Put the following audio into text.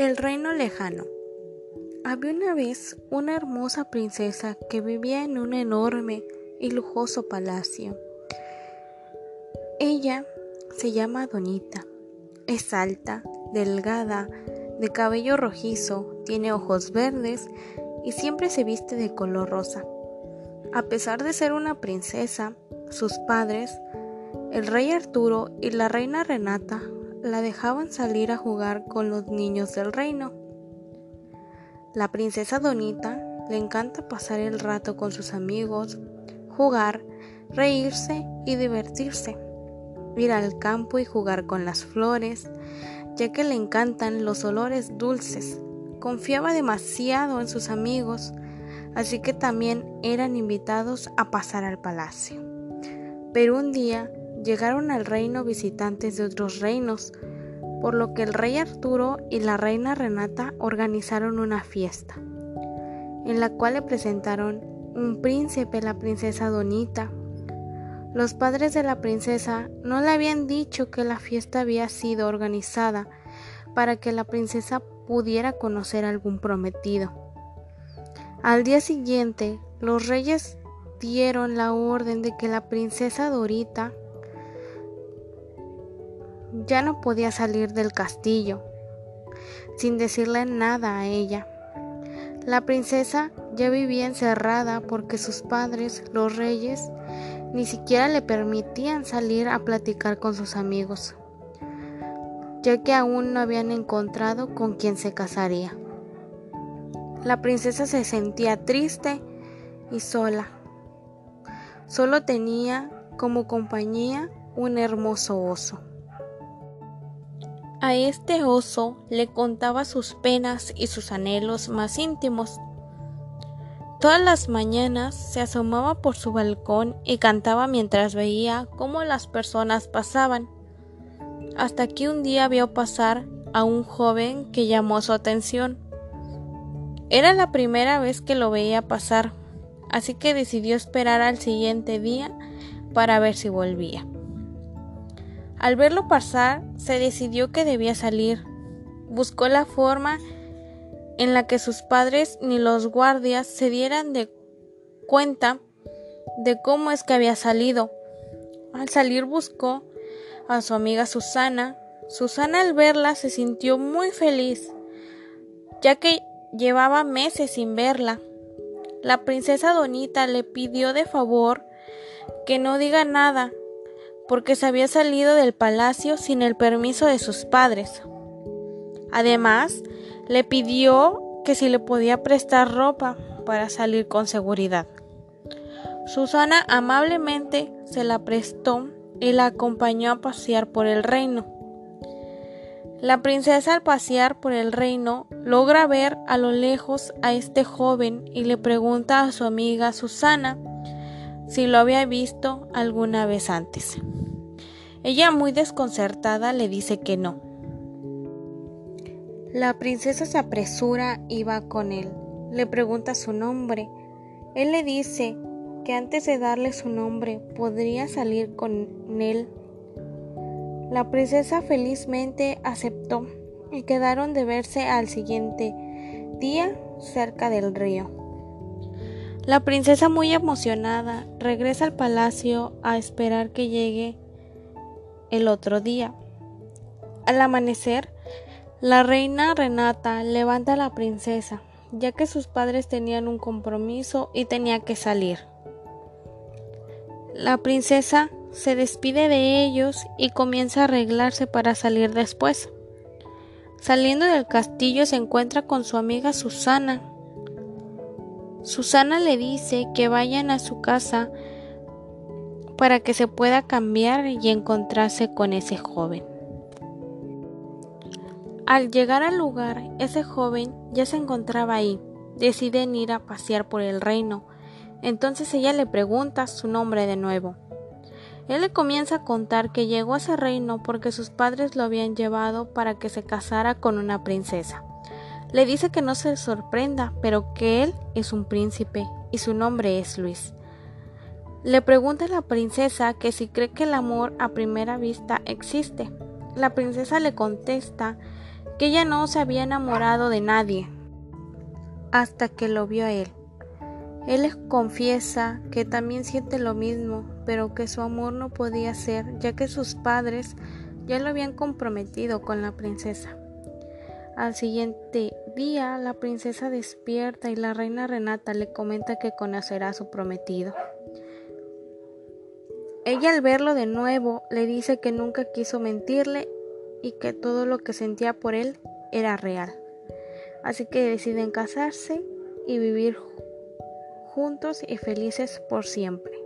El reino lejano. Había una vez una hermosa princesa que vivía en un enorme y lujoso palacio. Ella se llama Donita. Es alta, delgada, de cabello rojizo, tiene ojos verdes y siempre se viste de color rosa. A pesar de ser una princesa, sus padres, el rey Arturo y la reina Renata, la dejaban salir a jugar con los niños del reino. La princesa Donita le encanta pasar el rato con sus amigos, jugar, reírse y divertirse, ir al campo y jugar con las flores, ya que le encantan los olores dulces. Confiaba demasiado en sus amigos, así que también eran invitados a pasar al palacio. Pero un día llegaron al reino visitantes de otros reinos, por lo que el rey Arturo y la reina Renata organizaron una fiesta, en la cual le presentaron un príncipe la princesa Donita. Los padres de la princesa no le habían dicho que la fiesta había sido organizada para que la princesa pudiera conocer algún prometido. Al día siguiente, los reyes dieron la orden de que la princesa Dorita ya no podía salir del castillo sin decirle nada a ella. La princesa ya vivía encerrada porque sus padres, los reyes, ni siquiera le permitían salir a platicar con sus amigos, ya que aún no habían encontrado con quien se casaría. La princesa se sentía triste y sola. Solo tenía como compañía un hermoso oso. A este oso le contaba sus penas y sus anhelos más íntimos. Todas las mañanas se asomaba por su balcón y cantaba mientras veía cómo las personas pasaban, hasta que un día vio pasar a un joven que llamó su atención. Era la primera vez que lo veía pasar, así que decidió esperar al siguiente día para ver si volvía. Al verlo pasar, se decidió que debía salir. Buscó la forma en la que sus padres ni los guardias se dieran de cuenta de cómo es que había salido. Al salir buscó a su amiga Susana. Susana al verla se sintió muy feliz, ya que llevaba meses sin verla. La princesa Donita le pidió de favor que no diga nada porque se había salido del palacio sin el permiso de sus padres. Además, le pidió que si le podía prestar ropa para salir con seguridad. Susana amablemente se la prestó y la acompañó a pasear por el reino. La princesa al pasear por el reino logra ver a lo lejos a este joven y le pregunta a su amiga Susana si lo había visto alguna vez antes. Ella, muy desconcertada, le dice que no. La princesa se apresura y va con él. Le pregunta su nombre. Él le dice que antes de darle su nombre podría salir con él. La princesa felizmente aceptó y quedaron de verse al siguiente día cerca del río. La princesa muy emocionada regresa al palacio a esperar que llegue el otro día. Al amanecer, la reina Renata levanta a la princesa, ya que sus padres tenían un compromiso y tenía que salir. La princesa se despide de ellos y comienza a arreglarse para salir después. Saliendo del castillo se encuentra con su amiga Susana. Susana le dice que vayan a su casa para que se pueda cambiar y encontrarse con ese joven. Al llegar al lugar, ese joven ya se encontraba ahí. Deciden ir a pasear por el reino. Entonces ella le pregunta su nombre de nuevo. Él le comienza a contar que llegó a ese reino porque sus padres lo habían llevado para que se casara con una princesa. Le dice que no se sorprenda, pero que él es un príncipe y su nombre es Luis. Le pregunta a la princesa que si cree que el amor a primera vista existe. La princesa le contesta que ella no se había enamorado de nadie hasta que lo vio a él. Él les confiesa que también siente lo mismo, pero que su amor no podía ser, ya que sus padres ya lo habían comprometido con la princesa. Al siguiente día, la princesa despierta y la reina Renata le comenta que conocerá a su prometido. Ella al verlo de nuevo le dice que nunca quiso mentirle y que todo lo que sentía por él era real. Así que deciden casarse y vivir juntos y felices por siempre.